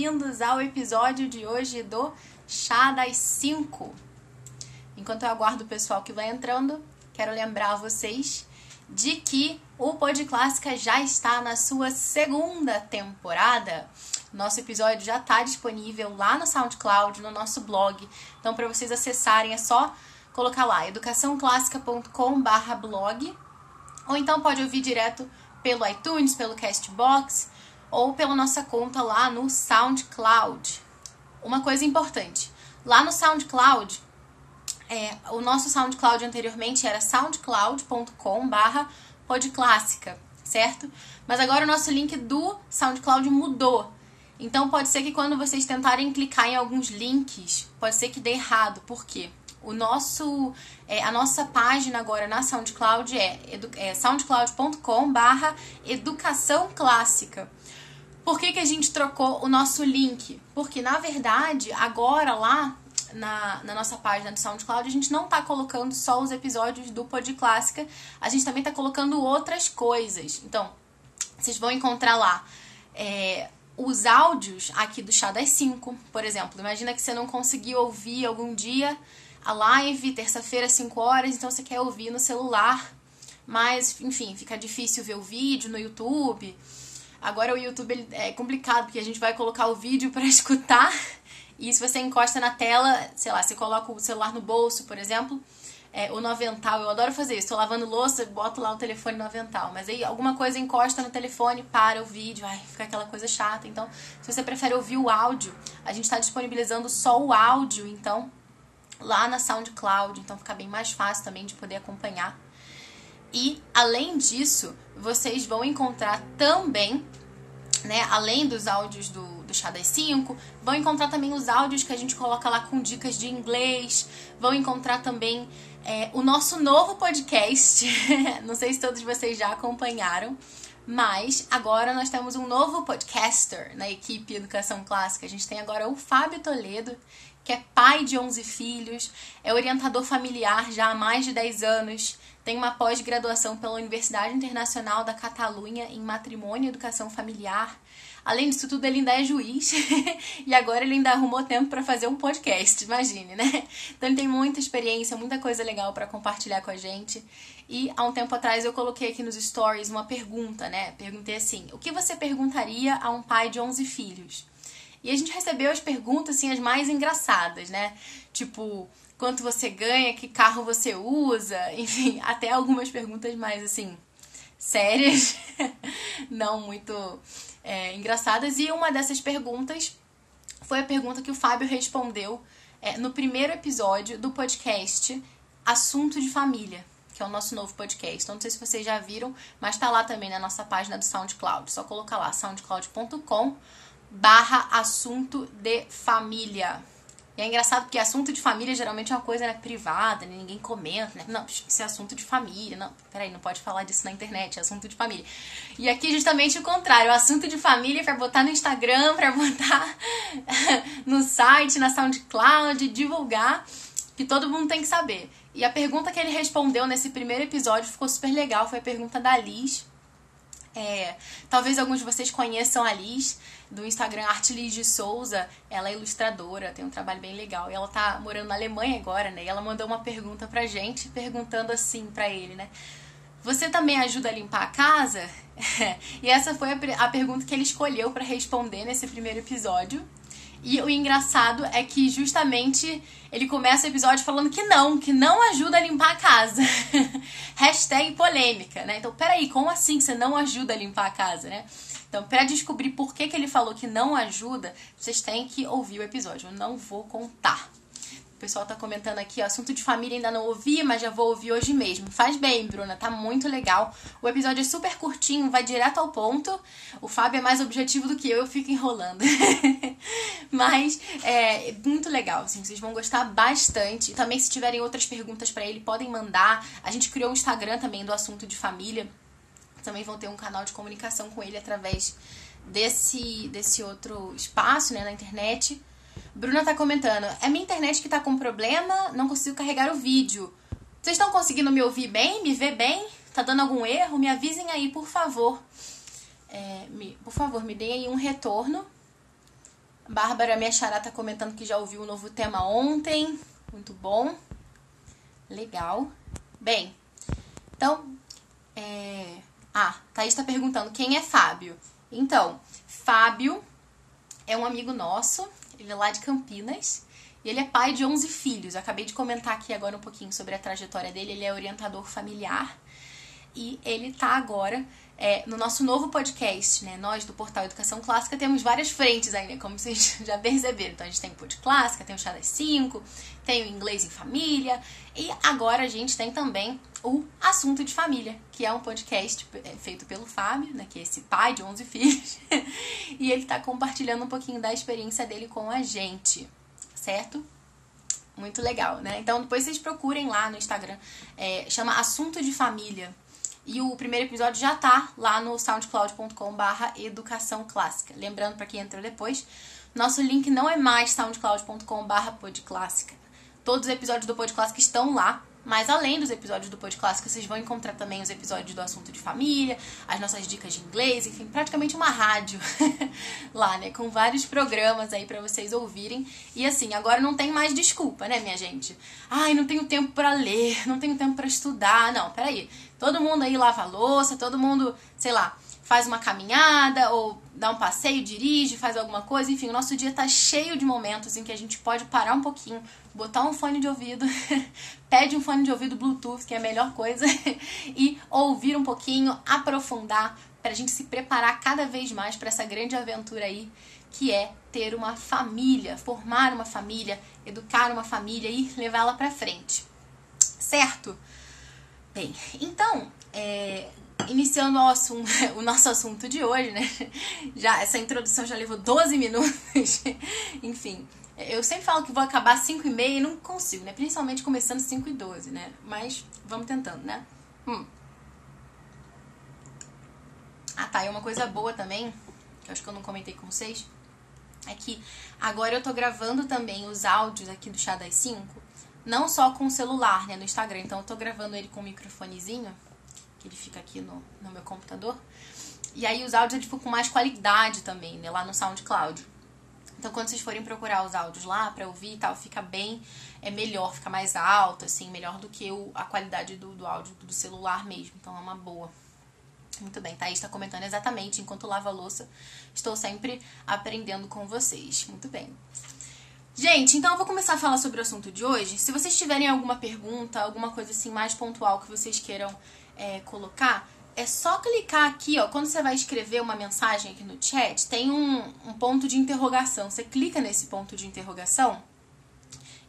bem-vindos ao episódio de hoje do Chá das 5. Enquanto eu aguardo o pessoal que vai entrando, quero lembrar vocês de que o Pod Clássica já está na sua segunda temporada. Nosso episódio já está disponível lá no SoundCloud, no nosso blog. Então, para vocês acessarem, é só colocar lá educaçãoclássica.com/blog, ou então pode ouvir direto pelo iTunes, pelo Castbox ou pela nossa conta lá no SoundCloud. Uma coisa importante, lá no SoundCloud, é, o nosso SoundCloud anteriormente era soundcloud.com/barra podclássica, certo? Mas agora o nosso link do SoundCloud mudou. Então pode ser que quando vocês tentarem clicar em alguns links, pode ser que dê errado. Por quê? O nosso, é, a nossa página agora na SoundCloud é, é soundcloud.com barra educação clássica. Por que, que a gente trocou o nosso link? Porque, na verdade, agora lá na, na, nossa página do SoundCloud, a gente não está colocando só os episódios do Pod Clássica, a gente também está colocando outras coisas. Então, vocês vão encontrar lá é, os áudios aqui do Chá das 5, por exemplo. Imagina que você não conseguiu ouvir algum dia a live, terça-feira, 5 horas, então você quer ouvir no celular, mas, enfim, fica difícil ver o vídeo no YouTube. Agora o YouTube é complicado, porque a gente vai colocar o vídeo para escutar, e se você encosta na tela, sei lá, você coloca o celular no bolso, por exemplo, é, no avental, eu adoro fazer isso. Estou lavando louça, boto lá o telefone no avental. Mas aí alguma coisa encosta no telefone, para o vídeo, ai, fica aquela coisa chata. Então, se você prefere ouvir o áudio, a gente está disponibilizando só o áudio, então, lá na SoundCloud. Então fica bem mais fácil também de poder acompanhar. E além disso, vocês vão encontrar também, né, além dos áudios do, do Chá das 5, vão encontrar também os áudios que a gente coloca lá com dicas de inglês, vão encontrar também é, o nosso novo podcast. Não sei se todos vocês já acompanharam, mas agora nós temos um novo podcaster na equipe Educação Clássica. A gente tem agora o Fábio Toledo, que é pai de 11 filhos, é orientador familiar já há mais de 10 anos, tem uma pós-graduação pela Universidade Internacional da Catalunha em Matrimônio e Educação Familiar. Além disso tudo, ele ainda é juiz e agora ele ainda arrumou tempo para fazer um podcast, imagine, né? Então ele tem muita experiência, muita coisa legal para compartilhar com a gente. E há um tempo atrás eu coloquei aqui nos stories uma pergunta, né? Perguntei assim: o que você perguntaria a um pai de 11 filhos? E a gente recebeu as perguntas assim as mais engraçadas, né? Tipo, quanto você ganha, que carro você usa, enfim, até algumas perguntas mais assim sérias, não muito é, engraçadas. E uma dessas perguntas foi a pergunta que o Fábio respondeu é, no primeiro episódio do podcast Assunto de Família, que é o nosso novo podcast. Então, não sei se vocês já viram, mas tá lá também na nossa página do SoundCloud. Só colocar lá soundcloud.com barra assunto de família. E é engraçado porque assunto de família geralmente é uma coisa né, privada, né, ninguém comenta, né? Não, isso é assunto de família. Não, peraí, não pode falar disso na internet, é assunto de família. E aqui justamente o contrário, o assunto de família é pra botar no Instagram, pra botar no site, na SoundCloud, divulgar, que todo mundo tem que saber. E a pergunta que ele respondeu nesse primeiro episódio ficou super legal, foi a pergunta da Liz. É, talvez alguns de vocês conheçam a Liz do Instagram Artliz de Souza. Ela é ilustradora, tem um trabalho bem legal. E ela tá morando na Alemanha agora, né? E ela mandou uma pergunta pra gente, perguntando assim pra ele, né? Você também ajuda a limpar a casa? e essa foi a, a pergunta que ele escolheu para responder nesse primeiro episódio. E o engraçado é que justamente ele começa o episódio falando que não, que não ajuda a limpar a casa. Hashtag polêmica, né? Então, peraí, como assim que você não ajuda a limpar a casa, né? Então, para descobrir por que, que ele falou que não ajuda, vocês têm que ouvir o episódio. Eu não vou contar. Pessoal tá comentando aqui, ó, assunto de família ainda não ouvi, mas já vou ouvir hoje mesmo. Faz bem, Bruna, tá muito legal. O episódio é super curtinho, vai direto ao ponto. O Fábio é mais objetivo do que eu, eu fico enrolando. mas é muito legal, assim, vocês vão gostar bastante. Também, se tiverem outras perguntas para ele, podem mandar. A gente criou um Instagram também do assunto de família também vão ter um canal de comunicação com ele através desse, desse outro espaço, né, na internet. Bruna tá comentando, é minha internet que tá com problema, não consigo carregar o vídeo. Vocês estão conseguindo me ouvir bem, me ver bem? Tá dando algum erro? Me avisem aí, por favor. É, me, por favor, me deem aí um retorno. Bárbara, minha xará, tá comentando que já ouviu o novo tema ontem. Muito bom. Legal. Bem, então. É... Ah, Thaís tá perguntando quem é Fábio. Então, Fábio é um amigo nosso, ele é lá de Campinas. E ele é pai de 11 filhos. Eu acabei de comentar aqui agora um pouquinho sobre a trajetória dele. Ele é orientador familiar e ele tá agora é, no nosso novo podcast, né? Nós do Portal Educação Clássica temos várias frentes aí, né? Como vocês já perceberam. Então a gente tem o Pod Clássica, tem o Chá das 5, tem o Inglês em Família e agora a gente tem também o Assunto de Família, que é um podcast é, feito pelo Fábio, né? Que é esse pai de 11 filhos. e ele tá compartilhando um pouquinho da experiência dele com a gente, certo? Muito legal, né? Então depois vocês procurem lá no Instagram, é, chama Assunto de Família. E o primeiro episódio já tá lá no soundcloud.com/barra educação clássica. Lembrando para quem entrou depois, nosso link não é mais soundcloud.com/barra podclássica. Todos os episódios do Pod Clássica estão lá. Mas além dos episódios do Pod Clássico, vocês vão encontrar também os episódios do assunto de família, as nossas dicas de inglês, enfim, praticamente uma rádio lá, né? Com vários programas aí para vocês ouvirem. E assim, agora não tem mais desculpa, né, minha gente? Ai, não tenho tempo para ler, não tenho tempo para estudar. Não, peraí. Todo mundo aí lava louça, todo mundo, sei lá, faz uma caminhada ou dá um passeio, dirige, faz alguma coisa, enfim, o nosso dia tá cheio de momentos em que a gente pode parar um pouquinho, botar um fone de ouvido, pede um fone de ouvido Bluetooth, que é a melhor coisa, e ouvir um pouquinho, aprofundar, pra gente se preparar cada vez mais para essa grande aventura aí, que é ter uma família, formar uma família, educar uma família e levá-la para frente. Certo? Bem, então, é, iniciando o, assunto, o, nosso assunto de hoje, né? Já, essa introdução já levou 12 minutos. Enfim, eu sempre falo que vou acabar 5 e meia e não consigo, né? Principalmente começando 5 e 12, né? Mas vamos tentando, né? Hum. Ah, tá. E uma coisa boa também, que eu acho que eu não comentei com vocês, é que agora eu tô gravando também os áudios aqui do Chá das 5, não só com o celular, né? No Instagram. Então eu tô gravando ele com o microfonezinho que ele fica aqui no, no meu computador. E aí os áudios é tipo com mais qualidade também, né? Lá no SoundCloud. Então quando vocês forem procurar os áudios lá pra ouvir e tal, fica bem, é melhor, fica mais alto, assim, melhor do que o, a qualidade do, do áudio do celular mesmo. Então é uma boa. Muito bem, Thaís está comentando exatamente enquanto lava a louça. Estou sempre aprendendo com vocês. Muito bem. Gente, então eu vou começar a falar sobre o assunto de hoje. Se vocês tiverem alguma pergunta, alguma coisa assim mais pontual que vocês queiram é, colocar, é só clicar aqui, ó. Quando você vai escrever uma mensagem aqui no chat, tem um, um ponto de interrogação. Você clica nesse ponto de interrogação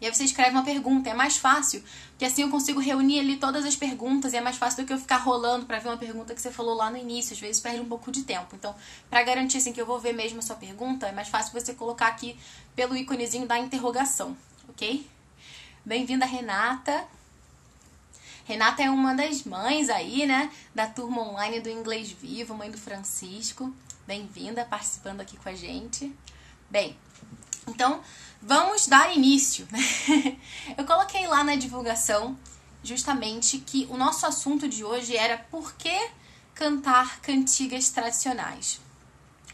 e aí você escreve uma pergunta. É mais fácil, porque assim eu consigo reunir ali todas as perguntas e é mais fácil do que eu ficar rolando para ver uma pergunta que você falou lá no início. Às vezes perde um pouco de tempo. Então, para garantir assim que eu vou ver mesmo a sua pergunta, é mais fácil você colocar aqui pelo íconezinho da interrogação, ok? Bem-vinda, Renata. Renata é uma das mães aí, né, da turma online do Inglês Vivo, mãe do Francisco. Bem-vinda participando aqui com a gente. Bem, então vamos dar início. Eu coloquei lá na divulgação justamente que o nosso assunto de hoje era por que cantar cantigas tradicionais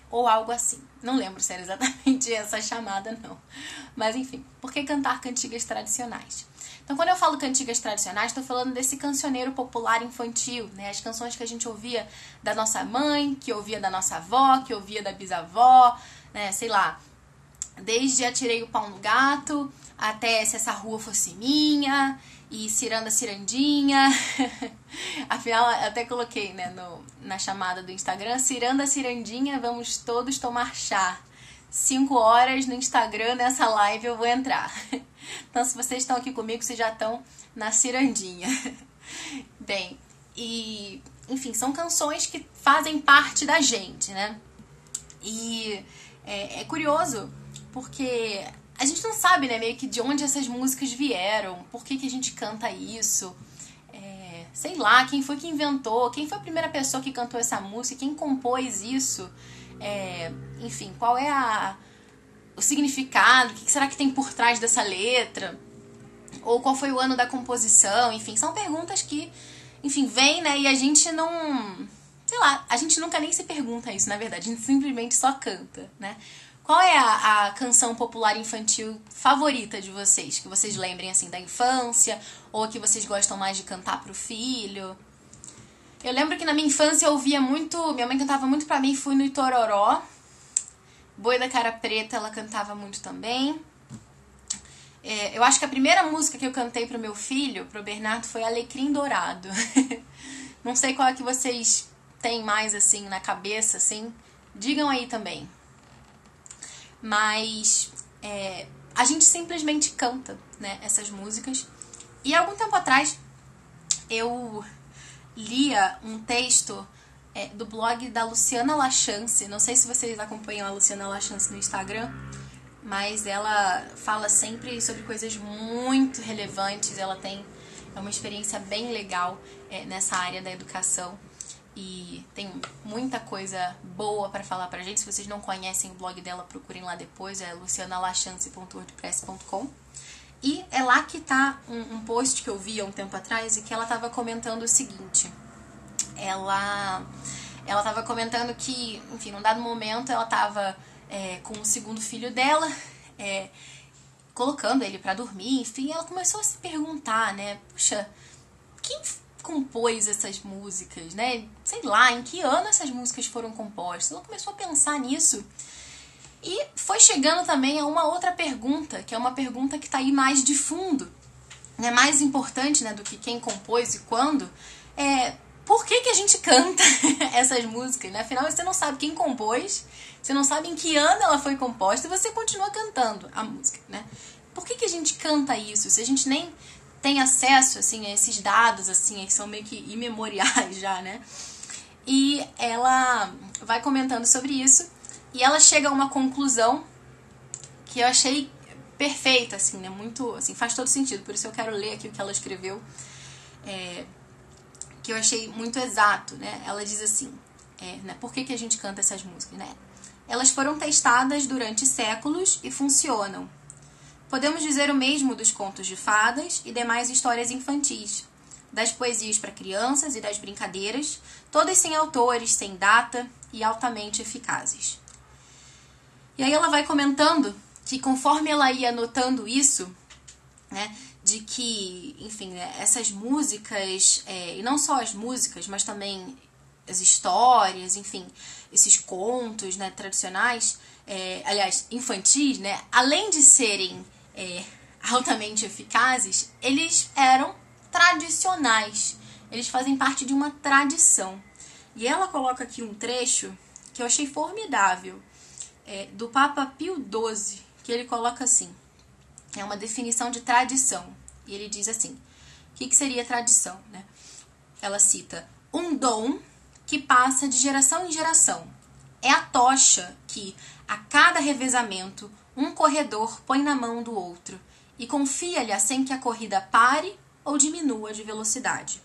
ou algo assim. Não lembro se era exatamente essa chamada, não. Mas enfim, por que cantar cantigas tradicionais? Então, quando eu falo cantigas tradicionais, estou falando desse cancioneiro popular infantil, né? As canções que a gente ouvia da nossa mãe, que ouvia da nossa avó, que ouvia da bisavó, né? Sei lá, desde Atirei o Pau no Gato até Se Essa Rua Fosse Minha e Ciranda Cirandinha. Afinal, até coloquei né, no, na chamada do Instagram: Ciranda Cirandinha, vamos todos tomar chá. 5 horas no Instagram nessa live eu vou entrar. Então, se vocês estão aqui comigo, vocês já estão na cirandinha. Bem, e enfim, são canções que fazem parte da gente, né? E é, é curioso porque a gente não sabe, né, meio que de onde essas músicas vieram, por que, que a gente canta isso. É, sei lá, quem foi que inventou, quem foi a primeira pessoa que cantou essa música, quem compôs isso. É, enfim, qual é a, o significado, o que será que tem por trás dessa letra, ou qual foi o ano da composição, enfim, são perguntas que, enfim, vêm, né, e a gente não, sei lá, a gente nunca nem se pergunta isso, na verdade, a gente simplesmente só canta, né. Qual é a, a, canção popular infantil favorita de vocês? Que vocês lembrem assim da infância ou que vocês gostam mais de cantar pro filho? Eu lembro que na minha infância eu ouvia muito, minha mãe cantava muito pra mim, fui no Itororó. Boi da Cara Preta, ela cantava muito também. É, eu acho que a primeira música que eu cantei pro meu filho, pro Bernardo, foi Alecrim Dourado. Não sei qual é que vocês têm mais assim na cabeça, assim. Digam aí também. Mas é, a gente simplesmente canta, né, essas músicas. E algum tempo atrás eu lia um texto é, do blog da Luciana Lachance. Não sei se vocês acompanham a Luciana Lachance no Instagram, mas ela fala sempre sobre coisas muito relevantes. Ela tem é uma experiência bem legal é, nessa área da educação e tem muita coisa boa para falar pra gente. Se vocês não conhecem o blog dela, procurem lá depois, é lucianalachance.wordpress.com. E é lá que tá um, um, post que eu vi há um tempo atrás e que ela tava comentando o seguinte. Ela ela tava comentando que, enfim, num dado momento ela tava é, com o segundo filho dela, é, colocando ele para dormir, enfim, ela começou a se perguntar, né? Puxa, quem compôs essas músicas, né? Sei lá, em que ano essas músicas foram compostas? Ela começou a pensar nisso. E foi chegando também a uma outra pergunta, que é uma pergunta que está aí mais de fundo, né? mais importante né, do que quem compôs e quando. É, por que, que a gente canta essas músicas? Né? Afinal, você não sabe quem compôs, você não sabe em que ano ela foi composta e você continua cantando a música. Né? Por que, que a gente canta isso? Se a gente nem tem acesso assim a esses dados assim que são meio que imemoriais já, né? E ela vai comentando sobre isso e ela chega a uma conclusão que eu achei perfeita, assim, né? Muito, assim, faz todo sentido. Por isso eu quero ler aqui o que ela escreveu, é, que eu achei muito exato, né? Ela diz assim, é, né? Por que, que a gente canta essas músicas, né? Elas foram testadas durante séculos e funcionam. Podemos dizer o mesmo dos contos de fadas e demais histórias infantis, das poesias para crianças e das brincadeiras, todas sem autores, sem data e altamente eficazes. E aí ela vai comentando que conforme ela ia notando isso, né, de que, enfim, né, essas músicas, é, e não só as músicas, mas também as histórias, enfim, esses contos né, tradicionais, é, aliás, infantis, né, além de serem é, altamente eficazes, eles eram tradicionais. Eles fazem parte de uma tradição. E ela coloca aqui um trecho que eu achei formidável, é, do Papa Pio XII, que ele coloca assim: é uma definição de tradição. E ele diz assim: o que, que seria tradição? Né? Ela cita um dom que passa de geração em geração. É a tocha que, a cada revezamento, um corredor põe na mão do outro e confia-lhe assim que a corrida pare ou diminua de velocidade.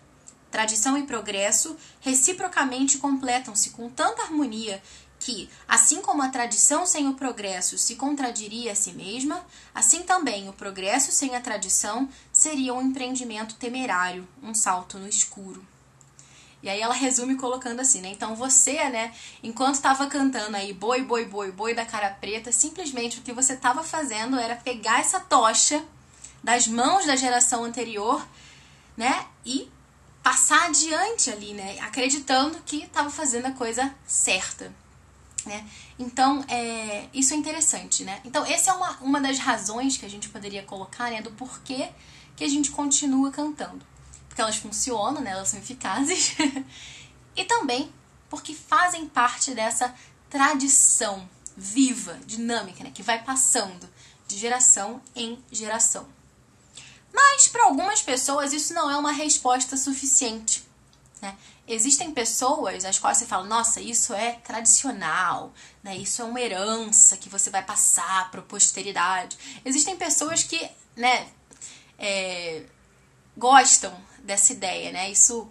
Tradição e progresso reciprocamente completam-se com tanta harmonia que, assim como a tradição sem o progresso se contradiria a si mesma, assim também o progresso sem a tradição seria um empreendimento temerário, um salto no escuro. E aí ela resume colocando assim, né? Então você, né, enquanto estava cantando aí boi, boi, boi, boi da cara preta, simplesmente o que você estava fazendo era pegar essa tocha das mãos da geração anterior, né, e passar adiante ali, né, acreditando que estava fazendo a coisa certa. Né? Então, é, isso é interessante, né? Então, essa é uma, uma das razões que a gente poderia colocar, né, do porquê que a gente continua cantando porque elas funcionam, né? elas são eficazes, e também porque fazem parte dessa tradição viva, dinâmica, né? que vai passando de geração em geração. Mas para algumas pessoas isso não é uma resposta suficiente. Né? Existem pessoas às quais você fala, nossa, isso é tradicional, né? isso é uma herança que você vai passar para a posteridade. Existem pessoas que né, é, gostam dessa ideia, né? Isso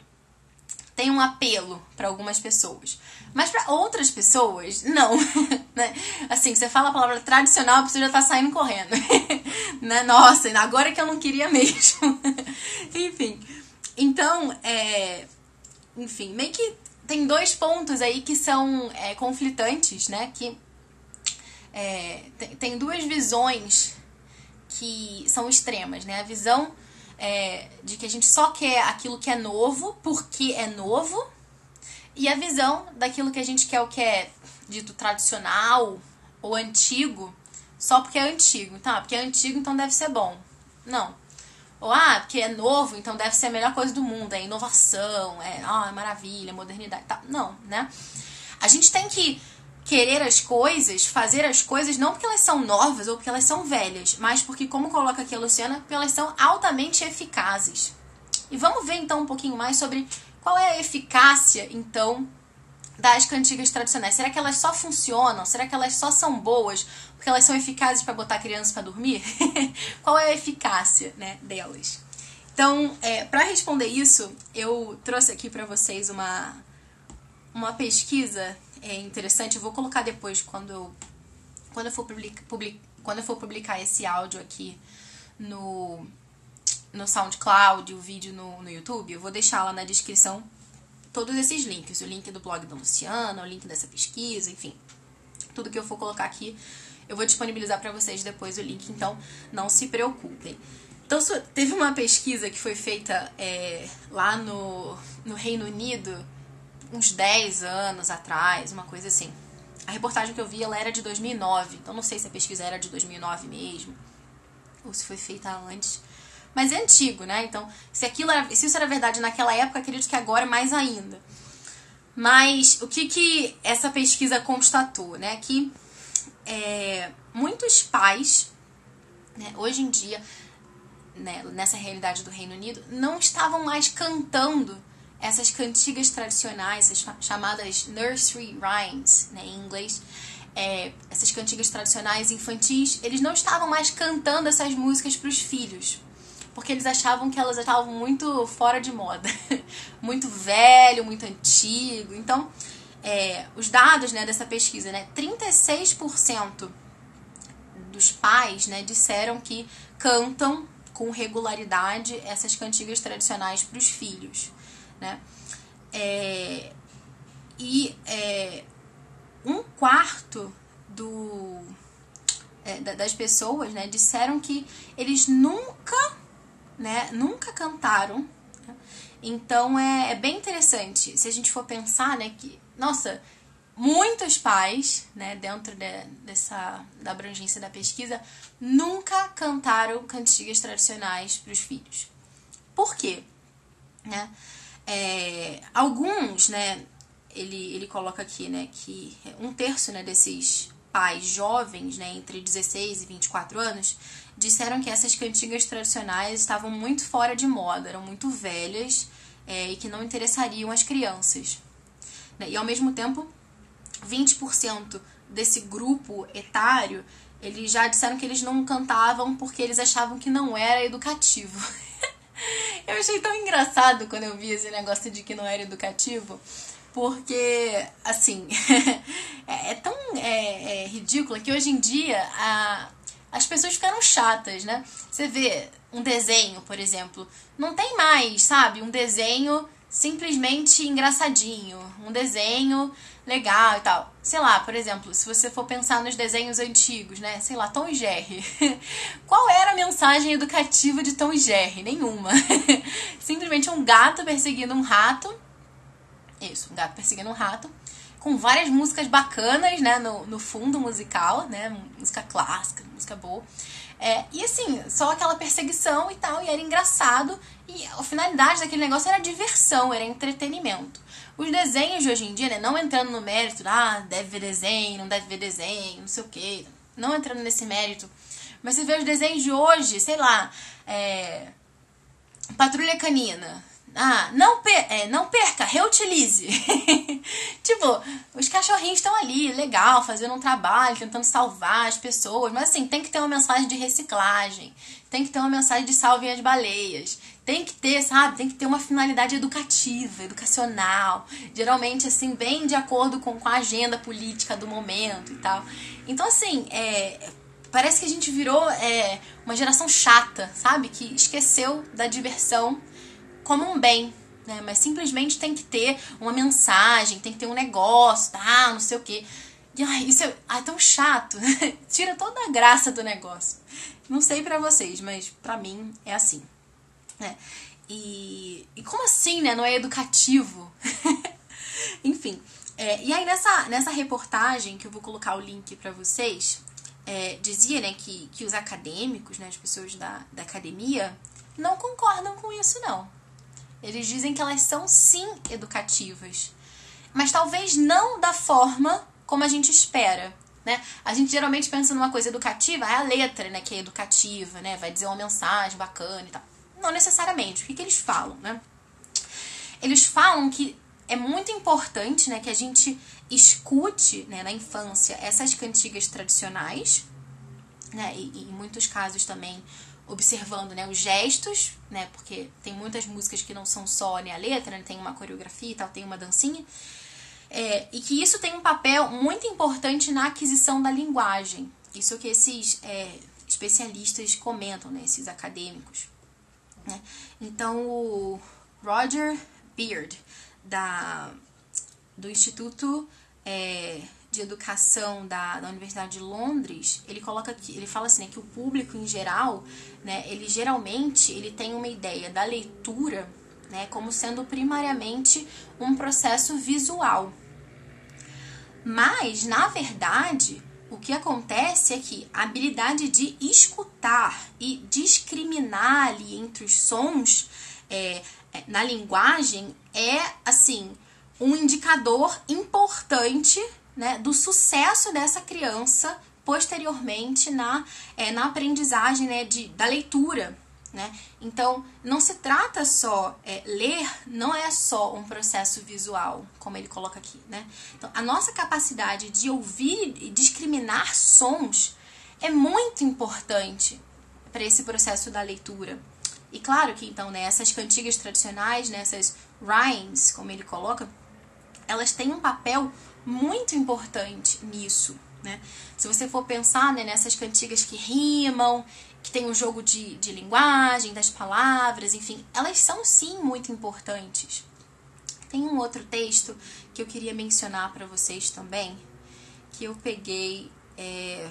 tem um apelo para algumas pessoas. Mas para outras pessoas, não. né? Assim, você fala a palavra tradicional, a pessoa já tá saindo correndo. né? Nossa, agora que eu não queria mesmo. enfim. Então, é... Enfim, meio que tem dois pontos aí que são é, conflitantes, né? Que é, tem, duas visões que são extremas, né? A visão é, de que a gente só quer aquilo que é novo porque é novo e a visão daquilo que a gente quer o que é dito tradicional ou antigo só porque é antigo. Tá, porque é antigo, então deve ser bom. Não. Ou, ah, porque é novo, então deve ser a melhor coisa do mundo. É inovação, é, ah, é maravilha, modernidade. Tá. Não, né? A gente tem que querer as coisas, fazer as coisas, não porque elas são novas ou porque elas são velhas, mas porque, como coloca aqui a Luciana, porque elas são altamente eficazes. E vamos ver então um pouquinho mais sobre qual é a eficácia, então, das cantigas tradicionais. Será que elas só funcionam? Será que elas só são boas porque elas são eficazes para botar a criança para dormir? qual é a eficácia né, delas? Então, é, para responder isso, eu trouxe aqui para vocês uma, uma pesquisa é, interessante. Eu vou colocar depois quando eu, quando eu for publicar, public, quando eu for publicar esse áudio aqui no, no SoundCloud, o vídeo no, no YouTube. Eu vou deixar lá na descrição todos esses links. O link do blog da Luciana, o link dessa pesquisa, enfim. Tudo que eu for colocar aqui eu vou disponibilizar para vocês depois o link, então não se preocupem. Então, teve uma pesquisa que foi feita é, lá no, no Reino Unido, uns 10 anos atrás, uma coisa assim. A reportagem que eu vi ela era de 2009, então não sei se a pesquisa era de 2009 mesmo, ou se foi feita antes. Mas é antigo, né? Então, se, aquilo era, se isso era verdade naquela época, acredito que agora é mais ainda. Mas o que, que essa pesquisa constatou, né? Que é, muitos pais, né, hoje em dia, né, nessa realidade do Reino Unido, não estavam mais cantando essas cantigas tradicionais, essas chamadas nursery rhymes, né, em inglês, é, essas cantigas tradicionais infantis, eles não estavam mais cantando essas músicas para os filhos, porque eles achavam que elas estavam muito fora de moda, muito velho, muito antigo. Então, é, os dados né, dessa pesquisa, né, 36% dos pais né, disseram que cantam com regularidade essas cantigas tradicionais para os filhos. Né? É, e é, um quarto do, é, das pessoas né, disseram que eles nunca, né, nunca cantaram. Né? Então é, é, bem interessante se a gente for pensar né, que, nossa, muitos pais, né, dentro de, dessa da abrangência da pesquisa, nunca cantaram cantigas tradicionais para os filhos. Por quê? Né? É, alguns, né, ele, ele coloca aqui, né, que um terço, né, desses pais jovens, né, entre 16 e 24 anos, disseram que essas cantigas tradicionais estavam muito fora de moda, eram muito velhas é, e que não interessariam as crianças. Né? E ao mesmo tempo, 20% desse grupo etário, eles já disseram que eles não cantavam porque eles achavam que não era educativo. eu achei tão engraçado quando eu vi esse negócio de que não era educativo, porque, assim, é, é, tão é, é ridículo que hoje em dia a, as pessoas ficaram chatas, né? Você vê um desenho, por exemplo, não tem mais, sabe? Um desenho simplesmente engraçadinho, um desenho legal e tal. Sei lá, por exemplo, se você for pensar nos desenhos antigos, né? Sei lá, Tom e Jerry. Qual era a mensagem educativa de Tom e Jerry? Nenhuma. Simplesmente um gato perseguindo um rato. Isso, um gato perseguindo um rato. Com várias músicas bacanas, né? No, no fundo musical, né? Música clássica, música boa. É, e assim, só aquela perseguição e tal, e era engraçado. E a finalidade daquele negócio era diversão, era entretenimento. Os desenhos de hoje em dia, né, não entrando no mérito, ah, deve ver desenho, não deve ver desenho, não sei o quê, não entrando nesse mérito. Mas você vê os desenhos de hoje, sei lá, é, Patrulha Canina, ah, não, per é, não perca, reutilize. tipo, os cachorrinhos estão ali, legal, fazendo um trabalho, tentando salvar as pessoas, mas assim, tem que ter uma mensagem de reciclagem, tem que ter uma mensagem de salvem as baleias, tem que ter, sabe, tem que ter uma finalidade educativa, educacional, geralmente assim, bem de acordo com, com a agenda política do momento e tal. Então, assim, é, parece que a gente virou é, uma geração chata, sabe, que esqueceu da diversão como um bem, né? Mas simplesmente tem que ter uma mensagem, tem que ter um negócio, tá? Não sei o quê. E ai, isso é, ai, tão chato. Tira toda a graça do negócio. Não sei para vocês, mas para mim é assim. Né? E, e como assim, né? Não é educativo? Enfim. É, e aí nessa, nessa reportagem, que eu vou colocar o link para vocês, é, dizia né, que, que os acadêmicos, né, as pessoas da, da academia, não concordam com isso, não. Eles dizem que elas são sim educativas, mas talvez não da forma como a gente espera. Né? A gente geralmente pensa numa coisa educativa, é a letra né, que é educativa, né? vai dizer uma mensagem bacana e tal. Não necessariamente. O que, que eles falam? Né? Eles falam que é muito importante né, que a gente escute né, na infância essas cantigas tradicionais, né, e, e, em muitos casos também observando né, os gestos, né, porque tem muitas músicas que não são só né, a letra, né, tem uma coreografia e tal, tem uma dancinha, é, e que isso tem um papel muito importante na aquisição da linguagem. Isso que esses é, especialistas comentam, né, esses acadêmicos. Né? Então, o Roger Beard, da, do Instituto é, de Educação da, da Universidade de Londres, ele coloca aqui, ele fala assim, né, que o público em geral, né, ele geralmente ele tem uma ideia da leitura né, como sendo primariamente um processo visual. Mas, na verdade, o que acontece é que a habilidade de escutar e discriminar ali entre os sons é, é na linguagem é, assim, um indicador importante né, do sucesso dessa criança posteriormente na, é, na aprendizagem né, de, da leitura. Né? Então, não se trata só, é, ler não é só um processo visual, como ele coloca aqui. Né? Então, a nossa capacidade de ouvir e discriminar sons é muito importante para esse processo da leitura. E claro que então, né, essas cantigas tradicionais, né, essas rhymes, como ele coloca, elas têm um papel muito importante nisso. Né? Se você for pensar né, nessas cantigas que rimam, que tem um jogo de, de linguagem, das palavras, enfim, elas são sim muito importantes. Tem um outro texto que eu queria mencionar para vocês também, que eu peguei é,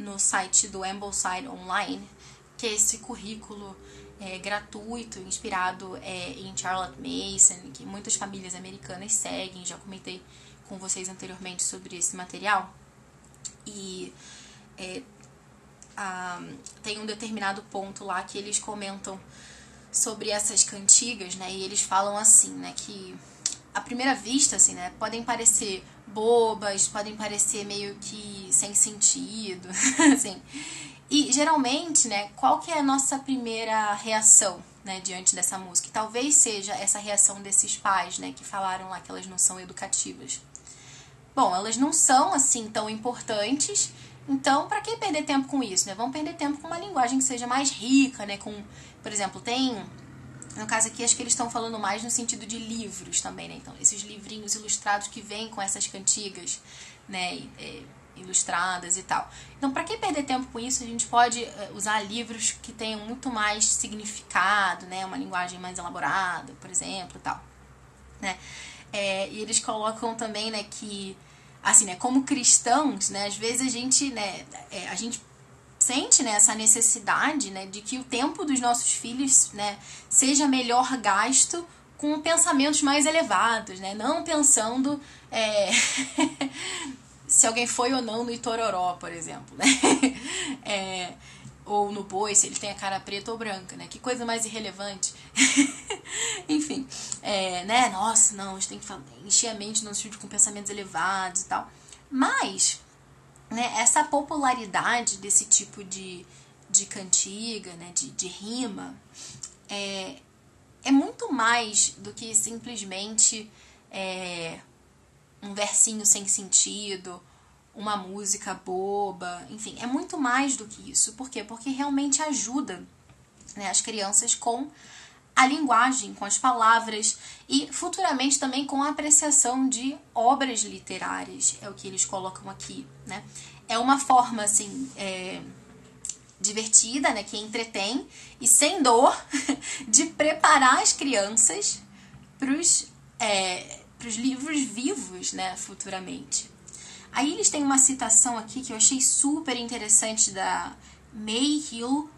no site do Ambleside Online, que é esse currículo é, gratuito, inspirado é, em Charlotte Mason, que muitas famílias americanas seguem. Já comentei com vocês anteriormente sobre esse material. E é, a, tem um determinado ponto lá que eles comentam sobre essas cantigas, né? E eles falam assim, né? Que à primeira vista, assim, né? Podem parecer bobas, podem parecer meio que sem sentido, assim. E geralmente, né, qual que é a nossa primeira reação, né, diante dessa música? E talvez seja essa reação desses pais, né, que falaram lá que elas não são educativas. Bom, elas não são assim tão importantes, então para que perder tempo com isso, né? Vamos perder tempo com uma linguagem que seja mais rica, né, com, por exemplo, tem no caso aqui, acho que eles estão falando mais no sentido de livros também, né? Então, esses livrinhos ilustrados que vêm com essas cantigas, né? E, ilustradas e tal. Então, para que perder tempo com isso? A gente pode eh, usar livros que tenham muito mais significado, né? Uma linguagem mais elaborada, por exemplo, e tal, né? É, e eles colocam também, né, que assim, né, como cristãos, né, às vezes a gente, né, é, a gente sente né, essa necessidade né, de que o tempo dos nossos filhos né, seja melhor gasto com pensamentos mais elevados, né? Não pensando é, se alguém foi ou não no Itororó, por exemplo, né? É, ou no boi, se ele tem a cara preta ou branca, né? Que coisa mais irrelevante. Enfim, é, né? Nossa, não, a gente tem que encher a mente no filhos com pensamentos elevados e tal. Mas, né, essa popularidade desse tipo de, de cantiga, né, de, de rima, é, é muito mais do que simplesmente é, um versinho sem sentido, uma música boba, enfim, é muito mais do que isso. Por quê? Porque realmente ajuda né, as crianças com a linguagem, com as palavras e futuramente também com a apreciação de obras literárias, é o que eles colocam aqui, né? É uma forma, assim, é, divertida, né, que entretém e sem dor de preparar as crianças para os é, livros vivos, né, futuramente. Aí eles têm uma citação aqui que eu achei super interessante da Mayhew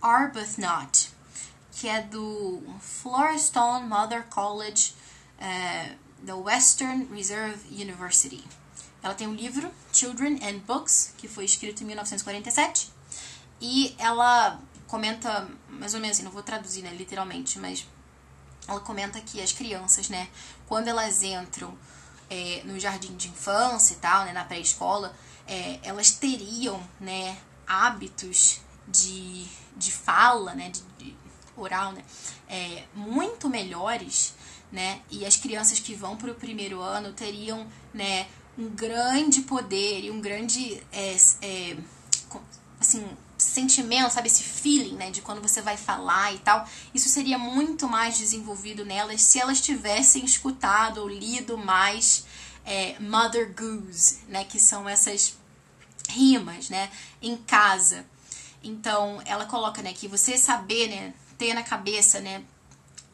Arbuthnot, que é do Florestan Mother College uh, da Western Reserve University. Ela tem um livro, Children and Books, que foi escrito em 1947, e ela comenta, mais ou menos assim, não vou traduzir né, literalmente, mas ela comenta que as crianças, né, quando elas entram é, no jardim de infância e tal, né, na pré-escola, é, elas teriam, né, hábitos de, de fala, né, de, oral, né, é, muito melhores, né, e as crianças que vão para o primeiro ano teriam, né, um grande poder e um grande, é, é, assim, sentimento, sabe, esse feeling, né, de quando você vai falar e tal, isso seria muito mais desenvolvido nelas se elas tivessem escutado ou lido mais é, Mother Goose, né, que são essas rimas, né, em casa. Então, ela coloca, né, que você saber, né, ter na cabeça, né,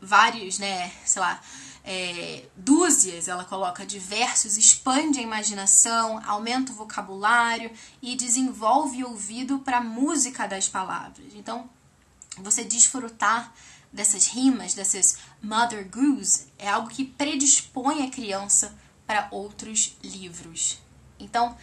vários, né, sei lá, é, dúzias, ela coloca diversos, expande a imaginação, aumenta o vocabulário e desenvolve o ouvido para a música das palavras. Então, você desfrutar dessas rimas, dessas mother goose, é algo que predispõe a criança para outros livros. Então,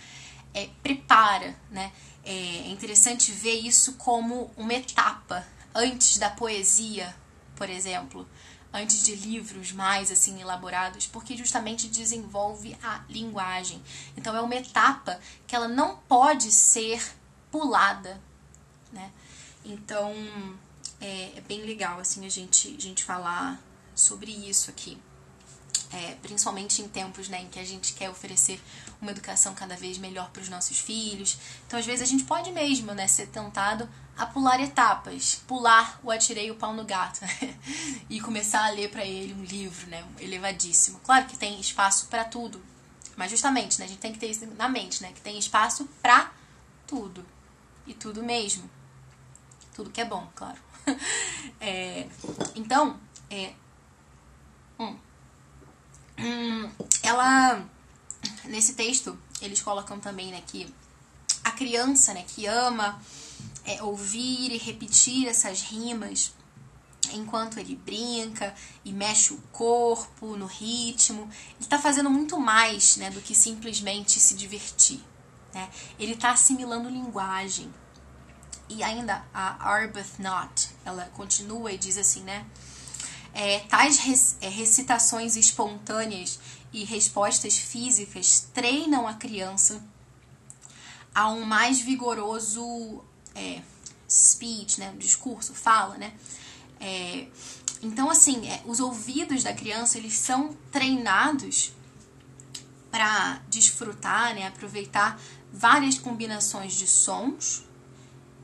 é, prepara, né? É interessante ver isso como uma etapa antes da poesia, por exemplo antes de livros mais assim elaborados, porque justamente desenvolve a linguagem. Então é uma etapa que ela não pode ser pulada, né? Então é, é bem legal assim a gente a gente falar sobre isso aqui. É, principalmente em tempos né, em que a gente quer oferecer uma educação cada vez melhor para os nossos filhos. Então, às vezes, a gente pode mesmo né, ser tentado a pular etapas, pular o atirei o pau no gato e começar a ler para ele um livro, né, elevadíssimo. Claro que tem espaço para tudo, mas justamente, né, a gente tem que ter isso na mente, né, que tem espaço para tudo e tudo mesmo, tudo que é bom, claro. é, então, é, hum, hum, ela nesse texto eles colocam também, né, que a criança, né, que ama é, ouvir e repetir essas rimas enquanto ele brinca e mexe o corpo no ritmo. Ele está fazendo muito mais né, do que simplesmente se divertir. Né? Ele está assimilando linguagem. E ainda a Arbuthnot, ela continua e diz assim, né? É, tais é, recitações espontâneas e respostas físicas treinam a criança a um mais vigoroso é, speech, né, discurso, fala, né? É, então, assim, é, os ouvidos da criança, eles são treinados para desfrutar, né, aproveitar várias combinações de sons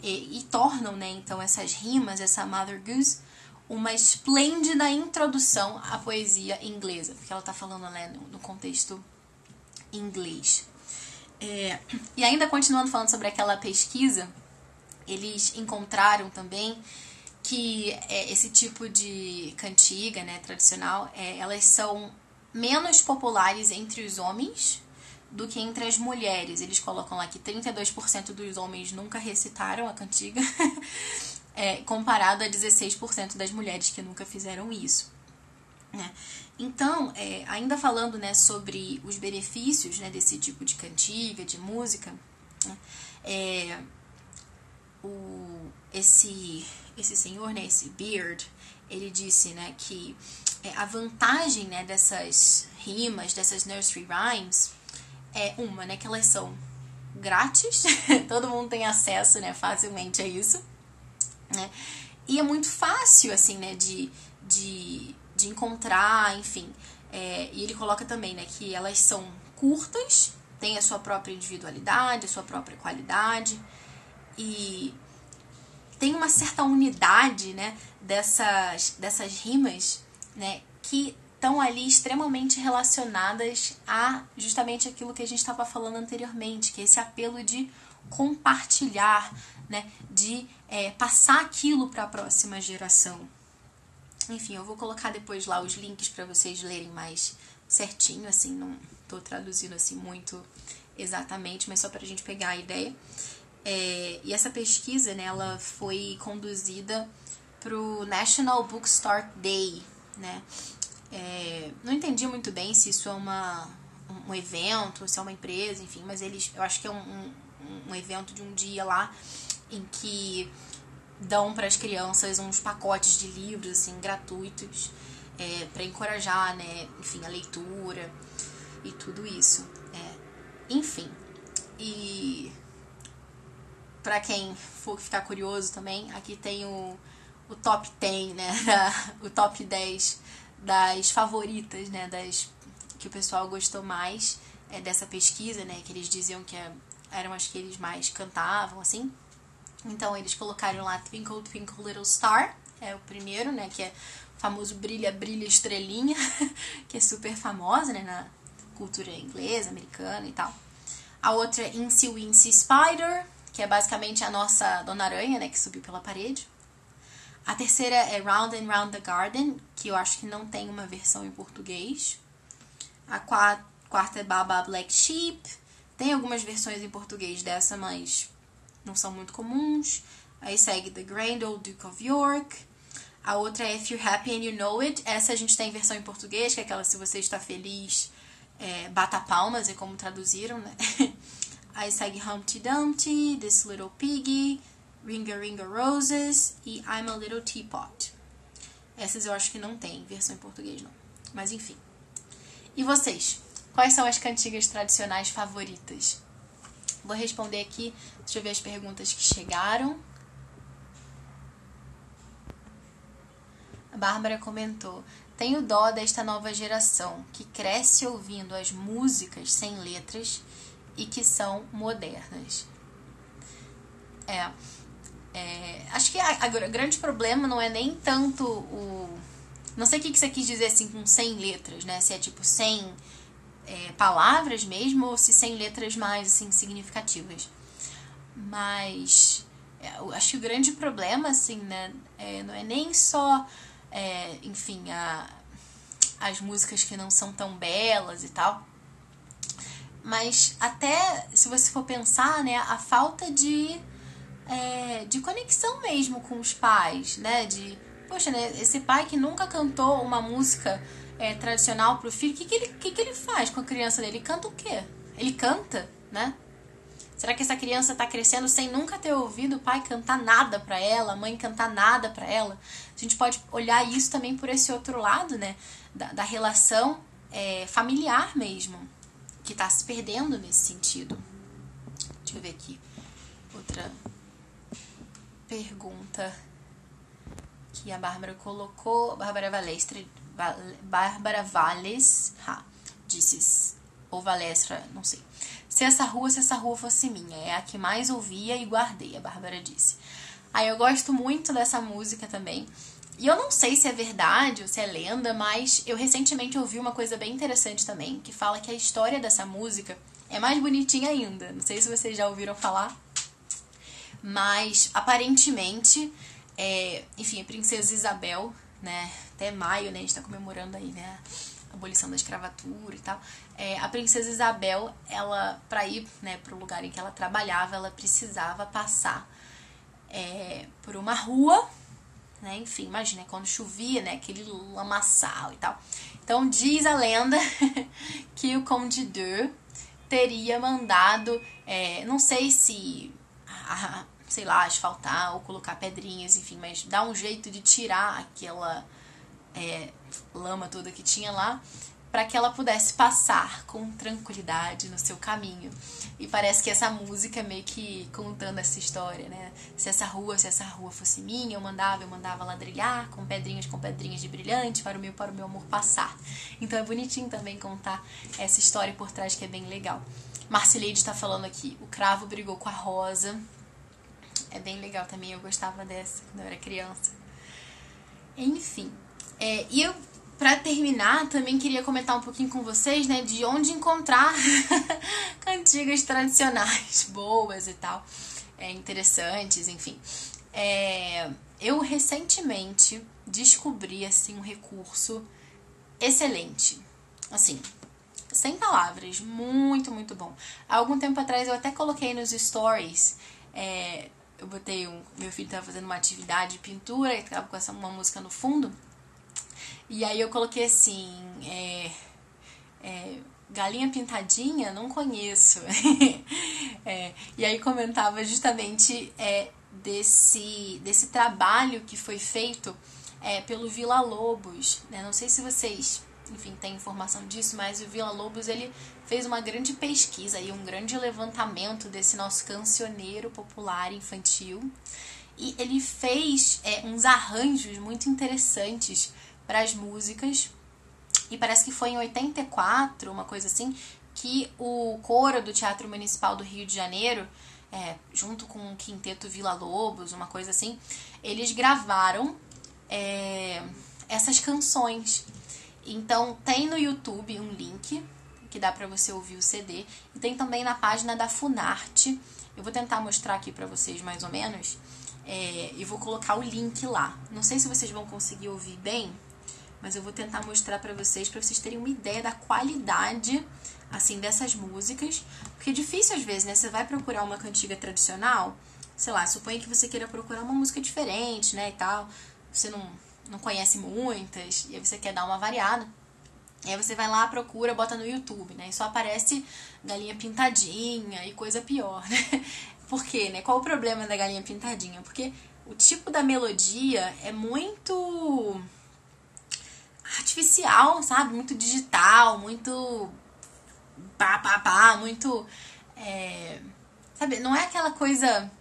e, e, tornam, né, então, essas rimas, essa Mother Goose, uma esplêndida introdução à poesia inglesa, porque ela está falando né, no, contexto inglês. É, e ainda continuando falando sobre aquela pesquisa, eles encontraram também que é, esse tipo de cantiga, né, tradicional, é, elas são menos populares entre os homens do que entre as mulheres. Eles colocam lá que 32% dos homens nunca recitaram a cantiga, é, comparado a 16% das mulheres que nunca fizeram isso. Né? Então, é, ainda falando né, sobre os benefícios né, desse tipo de cantiga, de música, né, é, o, esse, esse senhor, né, esse Beard, ele disse né, que é, a vantagem né, dessas rimas, dessas nursery rhymes, é uma, né, que elas são grátis, todo mundo tem acesso né, facilmente a isso, né, e é muito fácil, assim, né, de, de, de encontrar, enfim. É, e ele coloca também, né, que elas são curtas, têm a sua própria individualidade, a sua própria qualidade, e tem uma certa unidade, né, dessas, dessas rimas, né, que estão ali extremamente relacionadas a justamente aquilo que a gente estava falando anteriormente, que é esse apelo de compartilhar, né, de é, passar aquilo para a próxima geração. Enfim, eu vou colocar depois lá os links para vocês lerem mais certinho, assim, não estou traduzindo assim muito exatamente, mas só para a gente pegar a ideia. É, e essa pesquisa, né, ela foi conduzida pro National Bookstore Day, né? É, não entendi muito bem se isso é uma, um evento, se é uma empresa, enfim, mas eles, eu acho que é um, um, um evento de um dia lá em que dão para as crianças uns pacotes de livros assim gratuitos é, para encorajar, né, enfim, a leitura e tudo isso. É, enfim, e para quem for ficar curioso também, aqui tem o, o top 10, né, o top 10 das favoritas, né, das que o pessoal gostou mais é, dessa pesquisa, né, que eles diziam que é, eram as que eles mais cantavam, assim. Então eles colocaram lá Twinkle Twinkle Little Star, é o primeiro, né, que é o famoso Brilha Brilha Estrelinha, que é super famosa, né, na cultura inglesa, americana e tal. A outra é Incy Wincy Spider, que é basicamente a nossa Dona Aranha, né, que subiu pela parede. A terceira é Round and Round the Garden, que eu acho que não tem uma versão em português. A quarta é Baba Black Sheep. Tem algumas versões em português dessa, mas não são muito comuns. Aí segue The Grand Old Duke of York. A outra é If You're Happy and You Know It. Essa a gente tem versão em português, que é aquela se você está feliz, é, bata palmas, é como traduziram, né? Aí segue Humpty Dumpty, This Little Piggy, Ringa Ringa Roses e I'm a Little Teapot. Essas eu acho que não tem versão em português, não. Mas enfim. E vocês? Quais são as cantigas tradicionais favoritas? Vou responder aqui, deixa eu ver as perguntas que chegaram. A Bárbara comentou: Tenho dó desta nova geração que cresce ouvindo as músicas sem letras e que são modernas. É. é acho que o grande problema não é nem tanto o. Não sei o que você quis dizer assim com sem letras, né? Se é tipo sem é, palavras mesmo ou se sem letras mais assim significativas. Mas é, acho que o grande problema assim, né, é, não é nem só, é, enfim, a, as músicas que não são tão belas e tal, mas até se você for pensar, né, a falta de é, de conexão mesmo com os pais, né, de poxa, né, esse pai que nunca cantou uma música é, tradicional pro filho, o que, que, ele, que, que ele faz com a criança dele? Ele canta o quê? Ele canta, né? Será que essa criança está crescendo sem nunca ter ouvido o pai cantar nada para ela, a mãe cantar nada para ela? A gente pode olhar isso também por esse outro lado, né? Da, da relação é, familiar mesmo, que está se perdendo nesse sentido. Deixa eu ver aqui. Outra pergunta que a Bárbara colocou. Bárbara Valestre Bárbara Valles ha, disse, ou Valestra, não sei. Se essa rua, se essa rua fosse minha, é a que mais ouvia e guardei, a Bárbara disse. Aí eu gosto muito dessa música também. E eu não sei se é verdade ou se é lenda, mas eu recentemente ouvi uma coisa bem interessante também, que fala que a história dessa música é mais bonitinha ainda. Não sei se vocês já ouviram falar, mas aparentemente, é, enfim, a princesa Isabel né? Até maio, né? A gente tá comemorando aí, né? A abolição da escravatura e tal. É, a princesa Isabel, ela, para ir, né, pro lugar em que ela trabalhava, ela precisava passar é, por uma rua, né? Enfim, imagina, quando chovia, né? Aquele lamaçal e tal. Então, diz a lenda que o Conde de teria mandado, é, não sei se sei lá, asfaltar ou colocar pedrinhas, enfim, mas dar um jeito de tirar aquela é, lama toda que tinha lá para que ela pudesse passar com tranquilidade no seu caminho. E parece que essa música é meio que contando essa história, né? Se essa rua, se essa rua fosse minha, eu mandava, eu mandava ladrilhar com pedrinhas, com pedrinhas de brilhante para o meu, para o meu amor passar. Então é bonitinho também contar essa história por trás que é bem legal. Marcileide está falando aqui, o cravo brigou com a rosa, é bem legal também, eu gostava dessa quando eu era criança. Enfim, é, e eu, pra terminar, também queria comentar um pouquinho com vocês, né, de onde encontrar cantigas tradicionais boas e tal, é, interessantes, enfim. É, eu recentemente descobri, assim, um recurso excelente. Assim, sem palavras. Muito, muito bom. Há algum tempo atrás eu até coloquei nos stories. É, eu botei um. Meu filho estava fazendo uma atividade de pintura e tava com essa, uma música no fundo. E aí eu coloquei assim. É, é, Galinha Pintadinha? Não conheço. é, e aí comentava justamente é, desse, desse trabalho que foi feito é, pelo Vila Lobos. Né? Não sei se vocês, enfim, têm informação disso, mas o Vila Lobos ele fez uma grande pesquisa e um grande levantamento desse nosso cancioneiro popular infantil. E ele fez é, uns arranjos muito interessantes para as músicas e parece que foi em 84, uma coisa assim, que o coro do Teatro Municipal do Rio de Janeiro, é, junto com o Quinteto Vila Lobos, uma coisa assim, eles gravaram é, essas canções. Então tem no YouTube um link que dá para você ouvir o CD e tem também na página da Funarte. Eu vou tentar mostrar aqui para vocês mais ou menos é, e vou colocar o link lá. Não sei se vocês vão conseguir ouvir bem, mas eu vou tentar mostrar para vocês, para vocês terem uma ideia da qualidade, assim, dessas músicas. Porque é difícil às vezes, né? Você vai procurar uma cantiga tradicional, sei lá, suponha que você queira procurar uma música diferente, né, e tal. Você não, não conhece muitas, e aí você quer dar uma variada. E aí você vai lá, procura, bota no YouTube, né? E só aparece galinha pintadinha e coisa pior, né? Por quê, né? Qual o problema da galinha pintadinha? Porque o tipo da melodia é muito artificial, sabe? Muito digital, muito pá, pá, pá, muito. É, sabe? Não é aquela coisa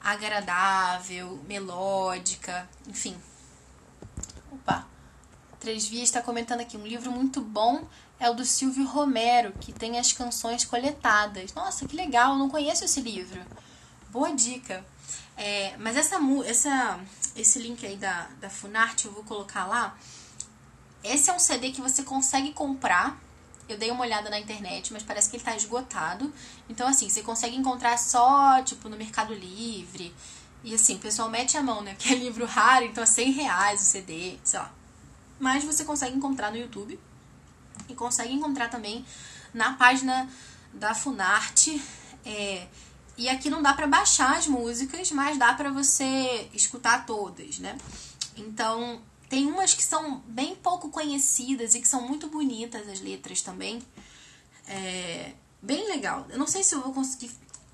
agradável, melódica, enfim. Opa! Três Vias está comentando aqui. Um livro muito bom é o do Silvio Romero, que tem as canções coletadas. Nossa, que legal! Não conheço esse livro. Boa dica. É, mas essa, essa, esse link aí da, da Funarte eu vou colocar lá esse é um CD que você consegue comprar. Eu dei uma olhada na internet, mas parece que ele tá esgotado. Então, assim, você consegue encontrar só, tipo, no Mercado Livre. E assim, o pessoal mete a mão, né? Porque é livro raro, então é 100 reais o CD, sei lá. Mas você consegue encontrar no YouTube. E consegue encontrar também na página da Funarte. É, e aqui não dá para baixar as músicas, mas dá para você escutar todas, né? Então, tem umas que são bem pouco conhecidas e que são muito bonitas as letras também. É bem legal. Eu não sei se eu vou conseguir.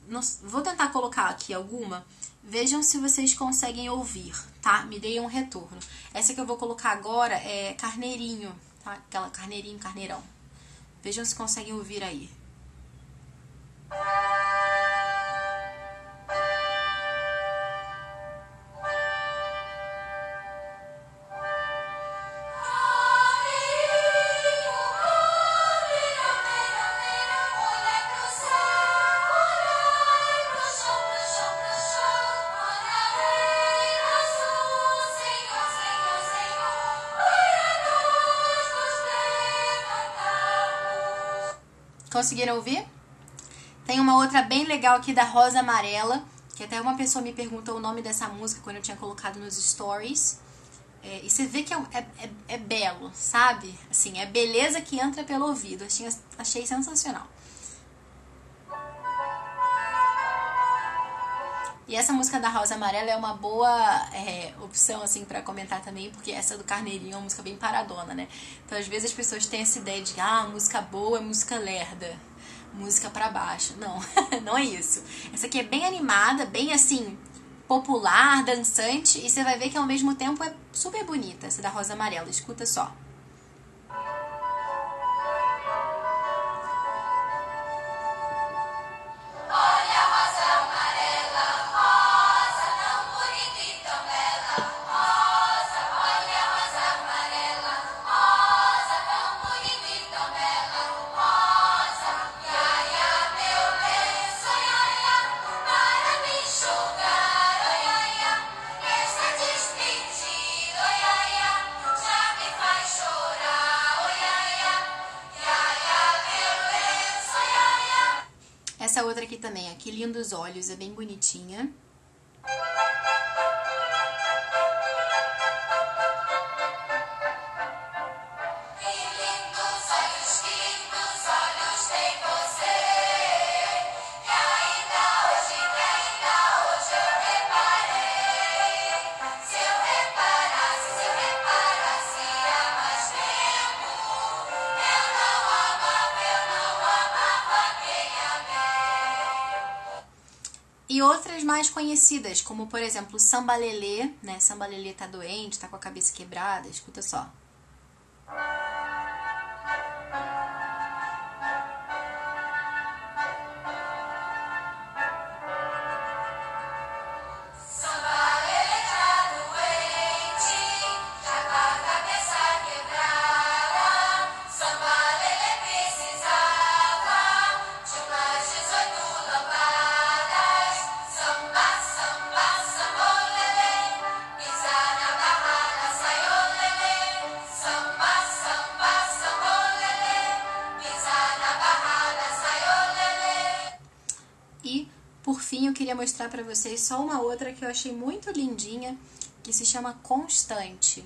Não, vou tentar colocar aqui alguma. Vejam se vocês conseguem ouvir, tá? Me deem um retorno. Essa que eu vou colocar agora é Carneirinho, tá? Aquela Carneirinho, Carneirão. Vejam se conseguem ouvir aí. Conseguiram ouvir? Tem uma outra bem legal aqui da Rosa Amarela, que até uma pessoa me perguntou o nome dessa música quando eu tinha colocado nos stories. É, e você vê que é, é, é, é, belo, sabe? Assim, é beleza que entra pelo ouvido. Achei, achei sensacional. E essa música da Rosa Amarela é uma boa é, opção, assim, para comentar também, porque essa do Carneirinho é uma música bem paradona, né? Então, às vezes as pessoas têm essa ideia de, ah, música boa é música lerda, música para baixo. Não, não é isso. Essa aqui é bem animada, bem, assim, popular, dançante, e você vai ver que ao mesmo tempo é super bonita, essa da Rosa Amarela. Escuta só. Lindos olhos, é bem bonitinha. mais conhecidas, como por exemplo Samba Lelê, né? Samba Lelê tá doente, tá com a cabeça quebrada, escuta só. Para vocês só uma outra que eu achei muito lindinha, que se chama Constante.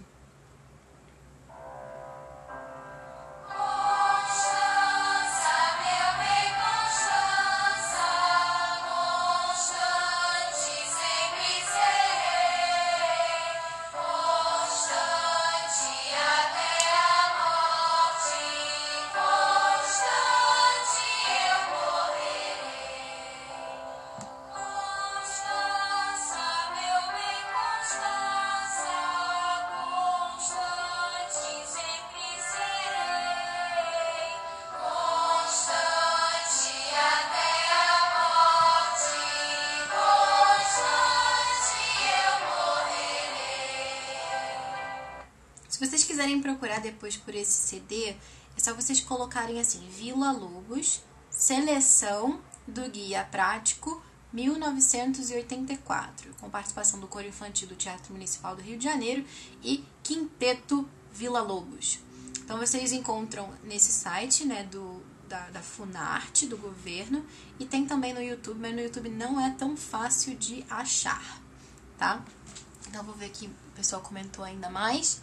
Quiserem procurar depois por esse CD, é só vocês colocarem assim: Vila Lobos, seleção do Guia Prático 1984, com participação do Coro Infantil do Teatro Municipal do Rio de Janeiro e Quinteto Vila Lobos. Então vocês encontram nesse site, né, do, da, da Funarte, do governo, e tem também no YouTube, mas no YouTube não é tão fácil de achar, tá? Então vou ver aqui, o pessoal comentou ainda mais.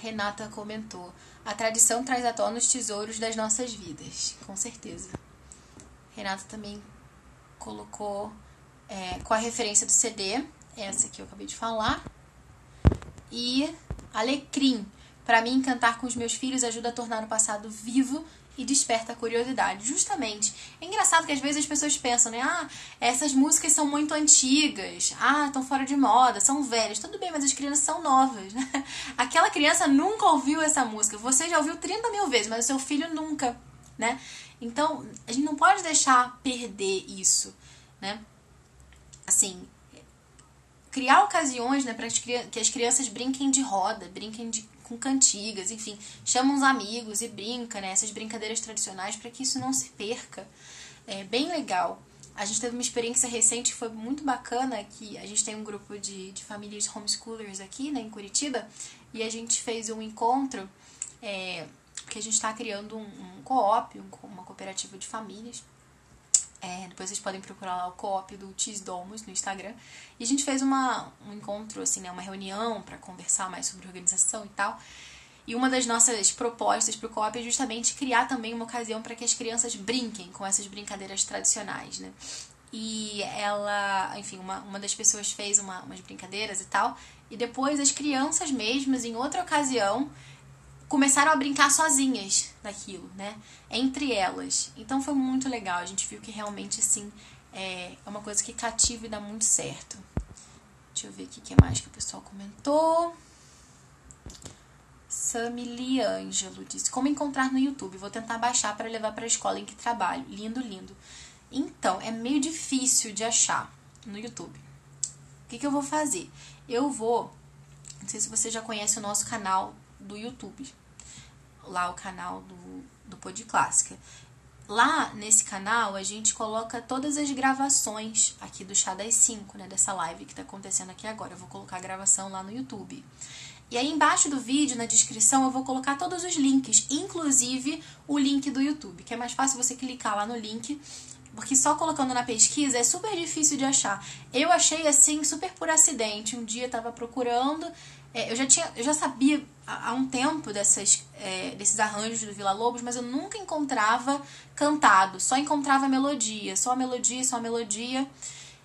Renata comentou: a tradição traz à tona os tesouros das nossas vidas. Com certeza. Renata também colocou é, com a referência do CD, essa que eu acabei de falar. E Alecrim. Para mim, cantar com os meus filhos ajuda a tornar o passado vivo e desperta a curiosidade. Justamente. É engraçado que às vezes as pessoas pensam, né? Ah, essas músicas são muito antigas. Ah, estão fora de moda, são velhas. Tudo bem, mas as crianças são novas, né? Aquela criança nunca ouviu essa música. Você já ouviu 30 mil vezes, mas o seu filho nunca, né? Então, a gente não pode deixar perder isso, né? Assim, criar ocasiões, né, para que as crianças brinquem de roda, brinquem de com cantigas, enfim, chama uns amigos e brinca, né? Essas brincadeiras tradicionais para que isso não se perca. É bem legal. A gente teve uma experiência recente que foi muito bacana, que a gente tem um grupo de, de famílias homeschoolers aqui, né, em Curitiba, e a gente fez um encontro, é, que a gente está criando um, um co-op, um, uma cooperativa de famílias, é, depois vocês podem procurar lá o co-op do Tisdomos no Instagram. E a gente fez uma, um encontro, assim, né, uma reunião para conversar mais sobre organização e tal. E uma das nossas propostas para o co-op é justamente criar também uma ocasião para que as crianças brinquem com essas brincadeiras tradicionais, né? E ela, enfim, uma, uma das pessoas fez uma, umas brincadeiras e tal. E depois as crianças mesmas, em outra ocasião, começaram a brincar sozinhas daquilo, né? Entre elas. Então foi muito legal. A gente viu que realmente, assim, é, é uma coisa que cativa e dá muito certo. Deixa eu ver aqui o que mais que o pessoal comentou. Samili Ângelo disse: Como encontrar no YouTube? Vou tentar baixar para levar para a escola em que trabalho. Lindo, lindo. Então, é meio difícil de achar no YouTube. O que, que eu vou fazer? Eu vou. Não sei se você já conhece o nosso canal do YouTube. Lá o canal do, do Pod Clássica. Lá nesse canal a gente coloca todas as gravações aqui do Chá das 5, né? Dessa live que tá acontecendo aqui agora. Eu vou colocar a gravação lá no YouTube. E aí embaixo do vídeo, na descrição, eu vou colocar todos os links, inclusive o link do YouTube, que é mais fácil você clicar lá no link, porque só colocando na pesquisa é super difícil de achar. Eu achei assim super por acidente. Um dia eu tava procurando, é, eu já tinha, eu já sabia há um tempo dessas, é, desses arranjos do Vila Lobos, mas eu nunca encontrava cantado, só encontrava melodia, só a melodia, só a melodia.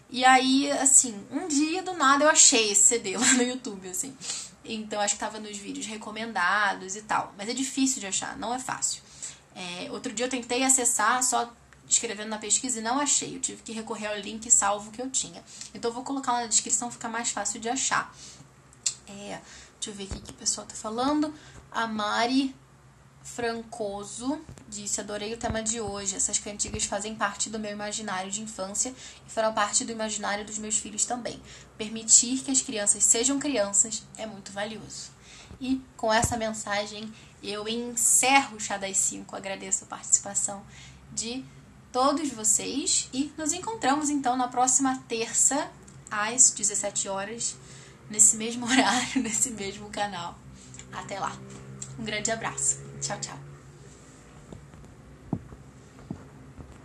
E aí, assim, um dia do nada eu achei esse CD lá no YouTube, assim. Então acho que tava nos vídeos recomendados e tal. Mas é difícil de achar, não é fácil. É, outro dia eu tentei acessar, só escrevendo na pesquisa e não achei. Eu tive que recorrer ao link salvo que eu tinha. Então eu vou colocar na descrição, fica mais fácil de achar. É, deixa eu ver aqui que o pessoal tá falando. A Mari Francoso disse: Adorei o tema de hoje. Essas cantigas fazem parte do meu imaginário de infância e farão parte do imaginário dos meus filhos também. Permitir que as crianças sejam crianças é muito valioso. E com essa mensagem eu encerro o Chá das 5. Agradeço a participação de todos vocês e nos encontramos então na próxima terça às 17 horas, nesse mesmo horário, nesse mesmo canal. Até lá. Um grande abraço. Tchau, tchau.